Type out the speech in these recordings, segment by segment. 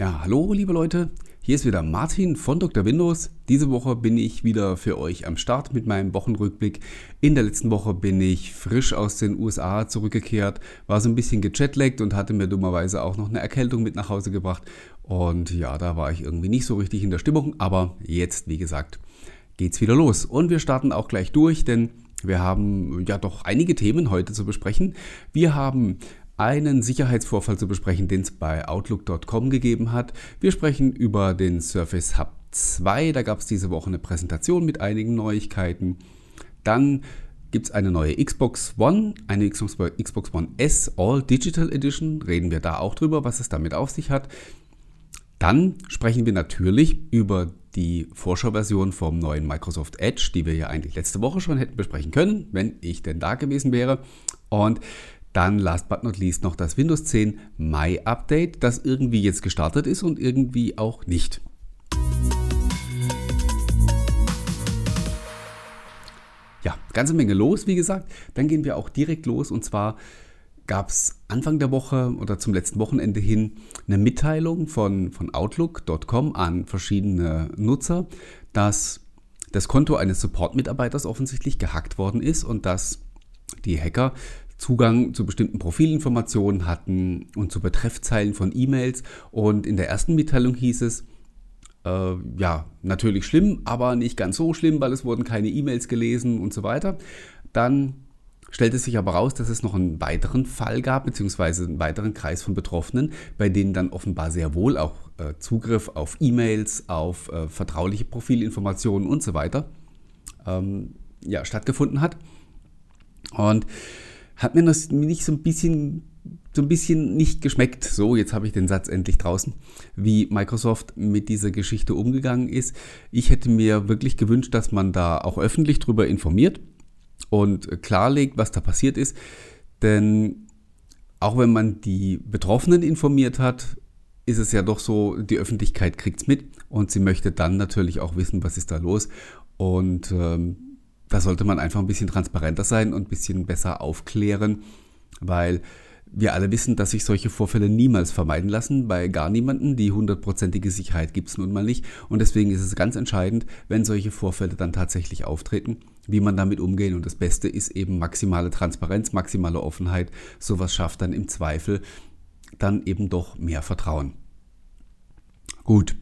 Ja, hallo liebe Leute, hier ist wieder Martin von Dr. Windows. Diese Woche bin ich wieder für euch am Start mit meinem Wochenrückblick. In der letzten Woche bin ich frisch aus den USA zurückgekehrt, war so ein bisschen gechatlaggt und hatte mir dummerweise auch noch eine Erkältung mit nach Hause gebracht. Und ja, da war ich irgendwie nicht so richtig in der Stimmung, aber jetzt, wie gesagt, geht's wieder los. Und wir starten auch gleich durch, denn wir haben ja doch einige Themen heute zu besprechen. Wir haben einen Sicherheitsvorfall zu besprechen, den es bei Outlook.com gegeben hat. Wir sprechen über den Surface Hub 2. Da gab es diese Woche eine Präsentation mit einigen Neuigkeiten. Dann gibt es eine neue Xbox One, eine Xbox One S All Digital Edition. Reden wir da auch drüber, was es damit auf sich hat. Dann sprechen wir natürlich über die Vorschauversion vom neuen Microsoft Edge, die wir ja eigentlich letzte Woche schon hätten besprechen können, wenn ich denn da gewesen wäre. Und dann last but not least noch das Windows 10 Mai Update, das irgendwie jetzt gestartet ist und irgendwie auch nicht. Ja, ganze Menge los, wie gesagt. Dann gehen wir auch direkt los und zwar gab es Anfang der Woche oder zum letzten Wochenende hin eine Mitteilung von, von Outlook.com an verschiedene Nutzer, dass das Konto eines Support-Mitarbeiters offensichtlich gehackt worden ist und dass die Hacker Zugang zu bestimmten Profilinformationen hatten und zu Betreffzeilen von E-Mails. Und in der ersten Mitteilung hieß es, äh, ja, natürlich schlimm, aber nicht ganz so schlimm, weil es wurden keine E-Mails gelesen und so weiter. Dann stellte sich aber raus, dass es noch einen weiteren Fall gab, beziehungsweise einen weiteren Kreis von Betroffenen, bei denen dann offenbar sehr wohl auch äh, Zugriff auf E-Mails, auf äh, vertrauliche Profilinformationen und so weiter ähm, ja, stattgefunden hat. Und hat mir das nicht so ein bisschen so ein bisschen nicht geschmeckt. So, jetzt habe ich den Satz endlich draußen, wie Microsoft mit dieser Geschichte umgegangen ist. Ich hätte mir wirklich gewünscht, dass man da auch öffentlich drüber informiert und klarlegt, was da passiert ist. Denn auch wenn man die Betroffenen informiert hat, ist es ja doch so, die Öffentlichkeit kriegt es mit und sie möchte dann natürlich auch wissen, was ist da los. Und ähm, da sollte man einfach ein bisschen transparenter sein und ein bisschen besser aufklären, weil wir alle wissen, dass sich solche Vorfälle niemals vermeiden lassen. Bei gar niemanden. Die hundertprozentige Sicherheit gibt es nun mal nicht. Und deswegen ist es ganz entscheidend, wenn solche Vorfälle dann tatsächlich auftreten, wie man damit umgehen. Und das Beste ist eben maximale Transparenz, maximale Offenheit. Sowas schafft dann im Zweifel dann eben doch mehr Vertrauen. Gut.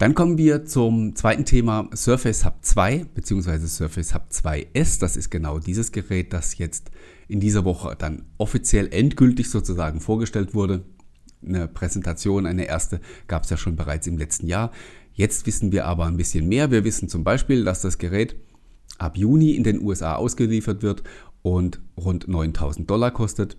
Dann kommen wir zum zweiten Thema Surface Hub 2 bzw. Surface Hub 2S. Das ist genau dieses Gerät, das jetzt in dieser Woche dann offiziell endgültig sozusagen vorgestellt wurde. Eine Präsentation, eine erste, gab es ja schon bereits im letzten Jahr. Jetzt wissen wir aber ein bisschen mehr. Wir wissen zum Beispiel, dass das Gerät ab Juni in den USA ausgeliefert wird und rund 9000 Dollar kostet.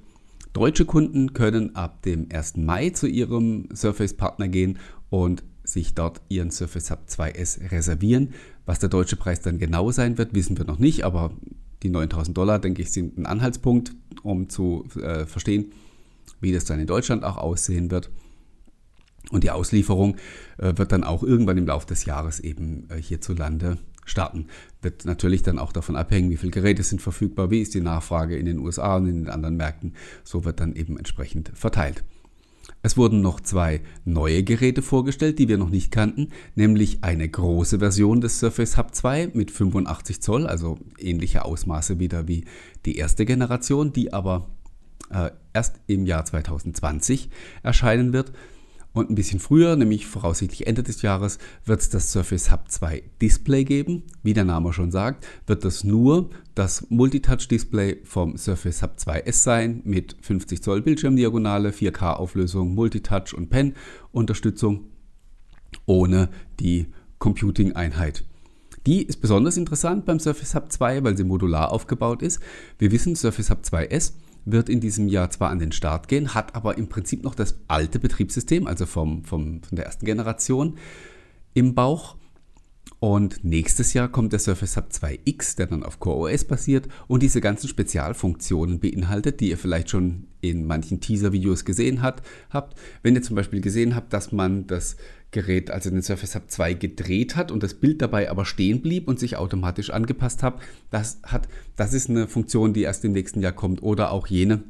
Deutsche Kunden können ab dem 1. Mai zu ihrem Surface-Partner gehen und sich dort ihren Surface Hub 2S reservieren. Was der deutsche Preis dann genau sein wird, wissen wir noch nicht, aber die 9000 Dollar, denke ich, sind ein Anhaltspunkt, um zu äh, verstehen, wie das dann in Deutschland auch aussehen wird. Und die Auslieferung äh, wird dann auch irgendwann im Laufe des Jahres eben äh, hierzulande starten. Wird natürlich dann auch davon abhängen, wie viele Geräte sind verfügbar, wie ist die Nachfrage in den USA und in den anderen Märkten. So wird dann eben entsprechend verteilt. Es wurden noch zwei neue Geräte vorgestellt, die wir noch nicht kannten, nämlich eine große Version des Surface Hub 2 mit 85 Zoll, also ähnliche Ausmaße wieder wie die erste Generation, die aber äh, erst im Jahr 2020 erscheinen wird. Und ein bisschen früher, nämlich voraussichtlich Ende des Jahres, wird es das Surface Hub 2 Display geben. Wie der Name schon sagt, wird das nur das Multitouch-Display vom Surface Hub 2S sein mit 50 Zoll Bildschirmdiagonale, 4K-Auflösung, Multitouch und Pen-Unterstützung ohne die Computing-Einheit. Die ist besonders interessant beim Surface Hub 2, weil sie modular aufgebaut ist. Wir wissen, Surface Hub 2S wird in diesem Jahr zwar an den Start gehen, hat aber im Prinzip noch das alte Betriebssystem, also vom, vom, von der ersten Generation im Bauch. Und nächstes Jahr kommt der Surface Hub 2X, der dann auf Core OS basiert und diese ganzen Spezialfunktionen beinhaltet, die ihr vielleicht schon in manchen Teaser-Videos gesehen hat, habt. Wenn ihr zum Beispiel gesehen habt, dass man das Gerät, also den Surface Hub 2 gedreht hat und das Bild dabei aber stehen blieb und sich automatisch angepasst hat. Das, hat, das ist eine Funktion, die erst im nächsten Jahr kommt oder auch jene,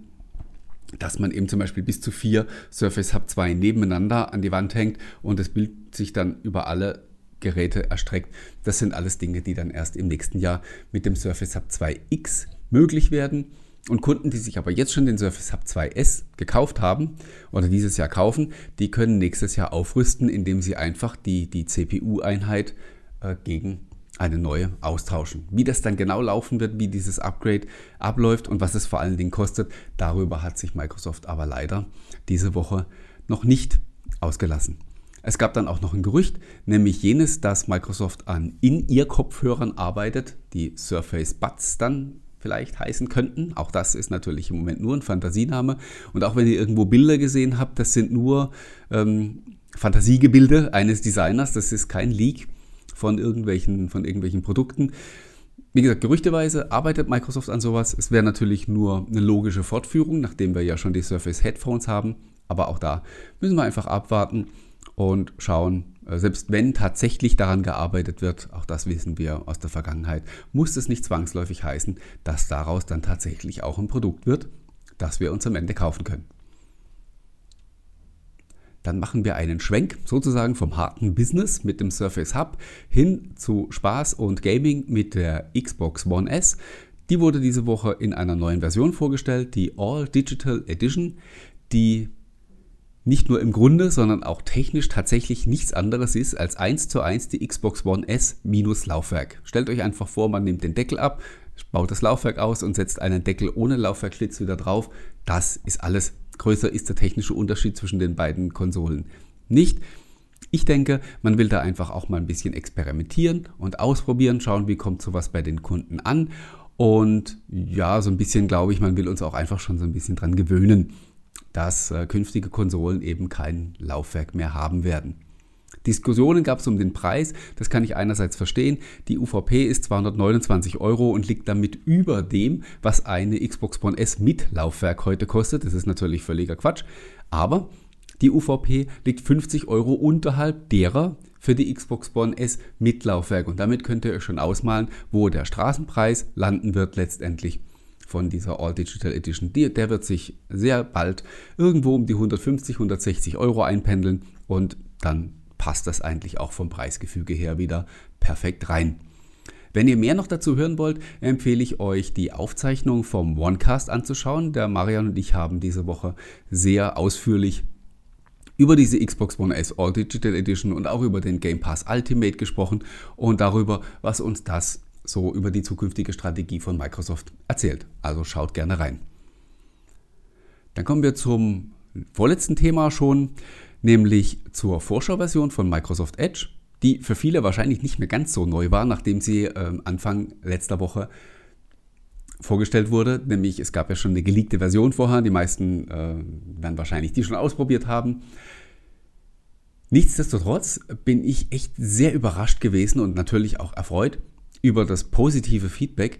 dass man eben zum Beispiel bis zu vier Surface Hub 2 nebeneinander an die Wand hängt und das Bild sich dann über alle Geräte erstreckt. Das sind alles Dinge, die dann erst im nächsten Jahr mit dem Surface Hub 2X möglich werden. Und Kunden, die sich aber jetzt schon den Surface Hub 2S gekauft haben oder dieses Jahr kaufen, die können nächstes Jahr aufrüsten, indem sie einfach die, die CPU-Einheit äh, gegen eine neue austauschen. Wie das dann genau laufen wird, wie dieses Upgrade abläuft und was es vor allen Dingen kostet, darüber hat sich Microsoft aber leider diese Woche noch nicht ausgelassen. Es gab dann auch noch ein Gerücht, nämlich jenes, dass Microsoft an In-Ear-Kopfhörern arbeitet, die Surface Buds dann vielleicht heißen könnten. Auch das ist natürlich im Moment nur ein Fantasiename. Und auch wenn ihr irgendwo Bilder gesehen habt, das sind nur ähm, Fantasiegebilde eines Designers, das ist kein Leak von irgendwelchen, von irgendwelchen Produkten. Wie gesagt, gerüchteweise arbeitet Microsoft an sowas. Es wäre natürlich nur eine logische Fortführung, nachdem wir ja schon die Surface Headphones haben. Aber auch da müssen wir einfach abwarten und schauen, selbst wenn tatsächlich daran gearbeitet wird, auch das wissen wir aus der Vergangenheit, muss es nicht zwangsläufig heißen, dass daraus dann tatsächlich auch ein Produkt wird, das wir uns am Ende kaufen können. Dann machen wir einen Schwenk sozusagen vom harten Business mit dem Surface Hub hin zu Spaß und Gaming mit der Xbox One S. Die wurde diese Woche in einer neuen Version vorgestellt, die All Digital Edition, die nicht nur im Grunde, sondern auch technisch tatsächlich nichts anderes ist als 1 zu 1 die Xbox One S minus Laufwerk. Stellt euch einfach vor, man nimmt den Deckel ab, baut das Laufwerk aus und setzt einen Deckel ohne Laufwerkschlitz wieder drauf. Das ist alles. Größer ist der technische Unterschied zwischen den beiden Konsolen nicht. Ich denke, man will da einfach auch mal ein bisschen experimentieren und ausprobieren, schauen, wie kommt sowas bei den Kunden an. Und ja, so ein bisschen glaube ich, man will uns auch einfach schon so ein bisschen dran gewöhnen dass äh, künftige Konsolen eben kein Laufwerk mehr haben werden. Diskussionen gab es um den Preis, das kann ich einerseits verstehen. Die UVP ist 229 Euro und liegt damit über dem, was eine Xbox One S mit Laufwerk heute kostet. Das ist natürlich völliger Quatsch. Aber die UVP liegt 50 Euro unterhalb derer für die Xbox One S mit Laufwerk. Und damit könnt ihr euch schon ausmalen, wo der Straßenpreis landen wird letztendlich von dieser All Digital Edition. der wird sich sehr bald irgendwo um die 150, 160 Euro einpendeln und dann passt das eigentlich auch vom Preisgefüge her wieder perfekt rein. Wenn ihr mehr noch dazu hören wollt, empfehle ich euch, die Aufzeichnung vom OneCast anzuschauen. Der Marian und ich haben diese Woche sehr ausführlich über diese Xbox One S All Digital Edition und auch über den Game Pass Ultimate gesprochen und darüber, was uns das so über die zukünftige Strategie von Microsoft erzählt. Also schaut gerne rein. Dann kommen wir zum vorletzten Thema schon, nämlich zur Vorschauversion von Microsoft Edge, die für viele wahrscheinlich nicht mehr ganz so neu war, nachdem sie äh, Anfang letzter Woche vorgestellt wurde. Nämlich es gab ja schon eine geleakte Version vorher, die meisten äh, werden wahrscheinlich die schon ausprobiert haben. Nichtsdestotrotz bin ich echt sehr überrascht gewesen und natürlich auch erfreut, über das positive Feedback.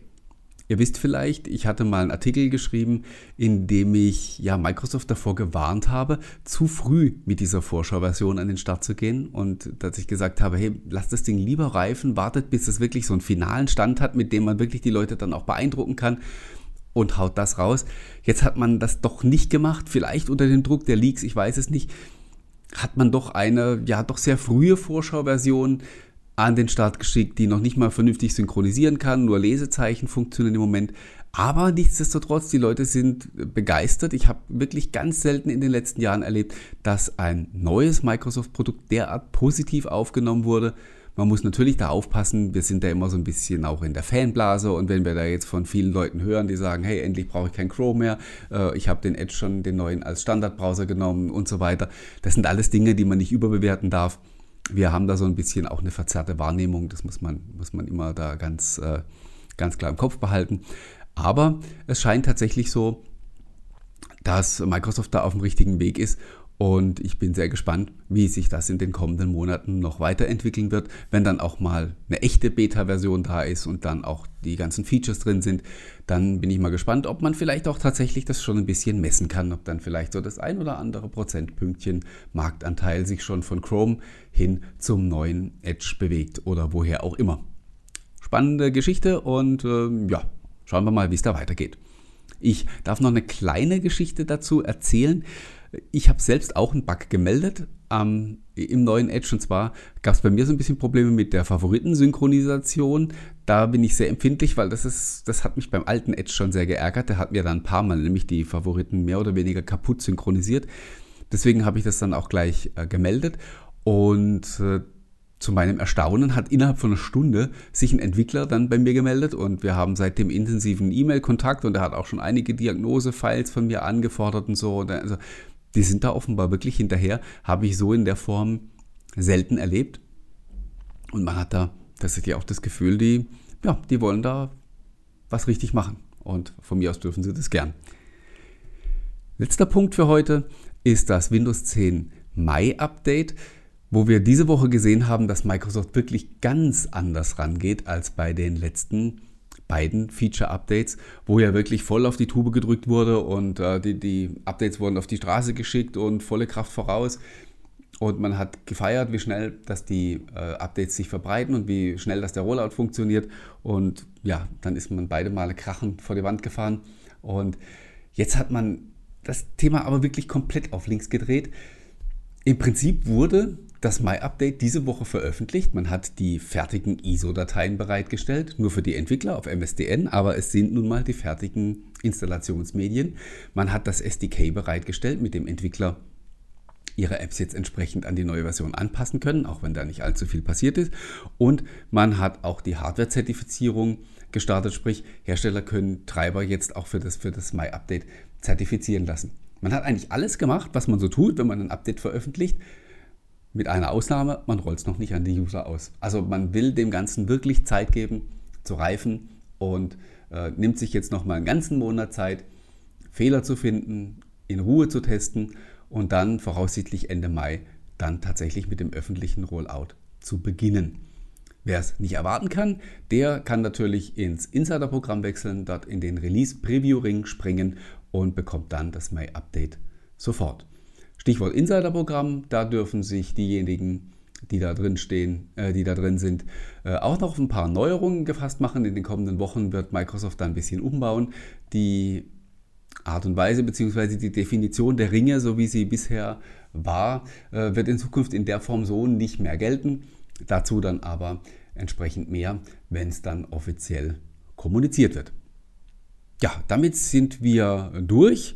Ihr wisst vielleicht, ich hatte mal einen Artikel geschrieben, in dem ich ja Microsoft davor gewarnt habe, zu früh mit dieser Vorschauversion an den Start zu gehen und dass ich gesagt habe, hey, lasst das Ding lieber reifen, wartet, bis es wirklich so einen finalen Stand hat, mit dem man wirklich die Leute dann auch beeindrucken kann und haut das raus. Jetzt hat man das doch nicht gemacht, vielleicht unter dem Druck der Leaks, ich weiß es nicht, hat man doch eine ja doch sehr frühe Vorschauversion an den Start geschickt, die noch nicht mal vernünftig synchronisieren kann, nur Lesezeichen funktionieren im Moment. Aber nichtsdestotrotz, die Leute sind begeistert. Ich habe wirklich ganz selten in den letzten Jahren erlebt, dass ein neues Microsoft-Produkt derart positiv aufgenommen wurde. Man muss natürlich da aufpassen, wir sind da immer so ein bisschen auch in der Fanblase und wenn wir da jetzt von vielen Leuten hören, die sagen, hey, endlich brauche ich kein Chrome mehr, äh, ich habe den Edge schon, den neuen als Standardbrowser genommen und so weiter. Das sind alles Dinge, die man nicht überbewerten darf wir haben da so ein bisschen auch eine verzerrte Wahrnehmung, das muss man, muss man immer da ganz, äh, ganz klar im Kopf behalten. Aber es scheint tatsächlich so, dass Microsoft da auf dem richtigen Weg ist und ich bin sehr gespannt, wie sich das in den kommenden Monaten noch weiterentwickeln wird, wenn dann auch mal eine echte Beta-Version da ist und dann auch die ganzen Features drin sind. Dann bin ich mal gespannt, ob man vielleicht auch tatsächlich das schon ein bisschen messen kann, ob dann vielleicht so das ein oder andere Prozentpünktchen Marktanteil sich schon von Chrome hin zum neuen Edge bewegt oder woher auch immer. Spannende Geschichte und äh, ja, schauen wir mal, wie es da weitergeht. Ich darf noch eine kleine Geschichte dazu erzählen. Ich habe selbst auch einen Bug gemeldet ähm, im neuen Edge und zwar gab es bei mir so ein bisschen Probleme mit der Favoritensynchronisation. Da bin ich sehr empfindlich, weil das ist, das hat mich beim alten Edge schon sehr geärgert. Der hat mir dann ein paar Mal nämlich die Favoriten mehr oder weniger kaputt synchronisiert. Deswegen habe ich das dann auch gleich äh, gemeldet und äh, zu meinem Erstaunen hat innerhalb von einer Stunde sich ein Entwickler dann bei mir gemeldet und wir haben seitdem intensiven E-Mail-Kontakt und er hat auch schon einige Diagnose-Files von mir angefordert und so. Also die sind da offenbar wirklich hinterher, habe ich so in der Form selten erlebt. Und man hat da tatsächlich auch das Gefühl, die, ja, die wollen da was richtig machen. Und von mir aus dürfen sie das gern. Letzter Punkt für heute ist das Windows 10 Mai Update wo wir diese Woche gesehen haben, dass Microsoft wirklich ganz anders rangeht als bei den letzten beiden Feature-Updates, wo ja wirklich voll auf die Tube gedrückt wurde und äh, die, die Updates wurden auf die Straße geschickt und volle Kraft voraus. Und man hat gefeiert, wie schnell dass die äh, Updates sich verbreiten und wie schnell dass der Rollout funktioniert. Und ja, dann ist man beide Male krachend vor die Wand gefahren. Und jetzt hat man das Thema aber wirklich komplett auf links gedreht. Im Prinzip wurde das My-Update diese Woche veröffentlicht. Man hat die fertigen ISO-Dateien bereitgestellt, nur für die Entwickler auf MSDN, aber es sind nun mal die fertigen Installationsmedien. Man hat das SDK bereitgestellt, mit dem Entwickler ihre Apps jetzt entsprechend an die neue Version anpassen können, auch wenn da nicht allzu viel passiert ist. Und man hat auch die Hardware-Zertifizierung gestartet, sprich Hersteller können Treiber jetzt auch für das, für das My-Update zertifizieren lassen. Man hat eigentlich alles gemacht, was man so tut, wenn man ein Update veröffentlicht. Mit einer Ausnahme, man rollt es noch nicht an die User aus. Also man will dem Ganzen wirklich Zeit geben zu reifen und äh, nimmt sich jetzt noch mal einen ganzen Monat Zeit, Fehler zu finden, in Ruhe zu testen und dann voraussichtlich Ende Mai dann tatsächlich mit dem öffentlichen Rollout zu beginnen. Wer es nicht erwarten kann, der kann natürlich ins Insider-Programm wechseln, dort in den Release-Preview-Ring springen und bekommt dann das May-Update sofort. Stichwort Insiderprogramm, da dürfen sich diejenigen, die da drin stehen, äh, die da drin sind, äh, auch noch ein paar Neuerungen gefasst machen. In den kommenden Wochen wird Microsoft da ein bisschen umbauen. Die Art und Weise bzw. die Definition der Ringe, so wie sie bisher war, äh, wird in Zukunft in der Form so nicht mehr gelten. Dazu dann aber entsprechend mehr, wenn es dann offiziell kommuniziert wird. Ja, damit sind wir durch.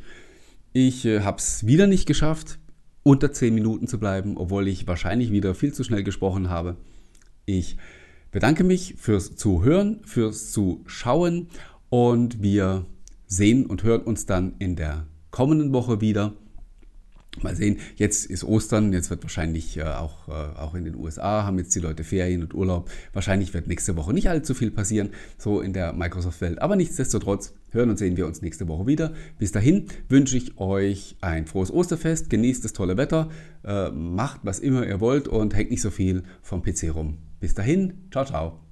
Ich äh, habe es wieder nicht geschafft, unter 10 Minuten zu bleiben, obwohl ich wahrscheinlich wieder viel zu schnell gesprochen habe. Ich bedanke mich fürs Zuhören, fürs Zuschauen und wir sehen und hören uns dann in der kommenden Woche wieder. Mal sehen, jetzt ist Ostern, jetzt wird wahrscheinlich äh, auch, äh, auch in den USA haben jetzt die Leute Ferien und Urlaub. Wahrscheinlich wird nächste Woche nicht allzu viel passieren, so in der Microsoft-Welt. Aber nichtsdestotrotz hören und sehen wir uns nächste Woche wieder. Bis dahin wünsche ich euch ein frohes Osterfest, genießt das tolle Wetter, äh, macht was immer ihr wollt und hängt nicht so viel vom PC rum. Bis dahin, ciao, ciao.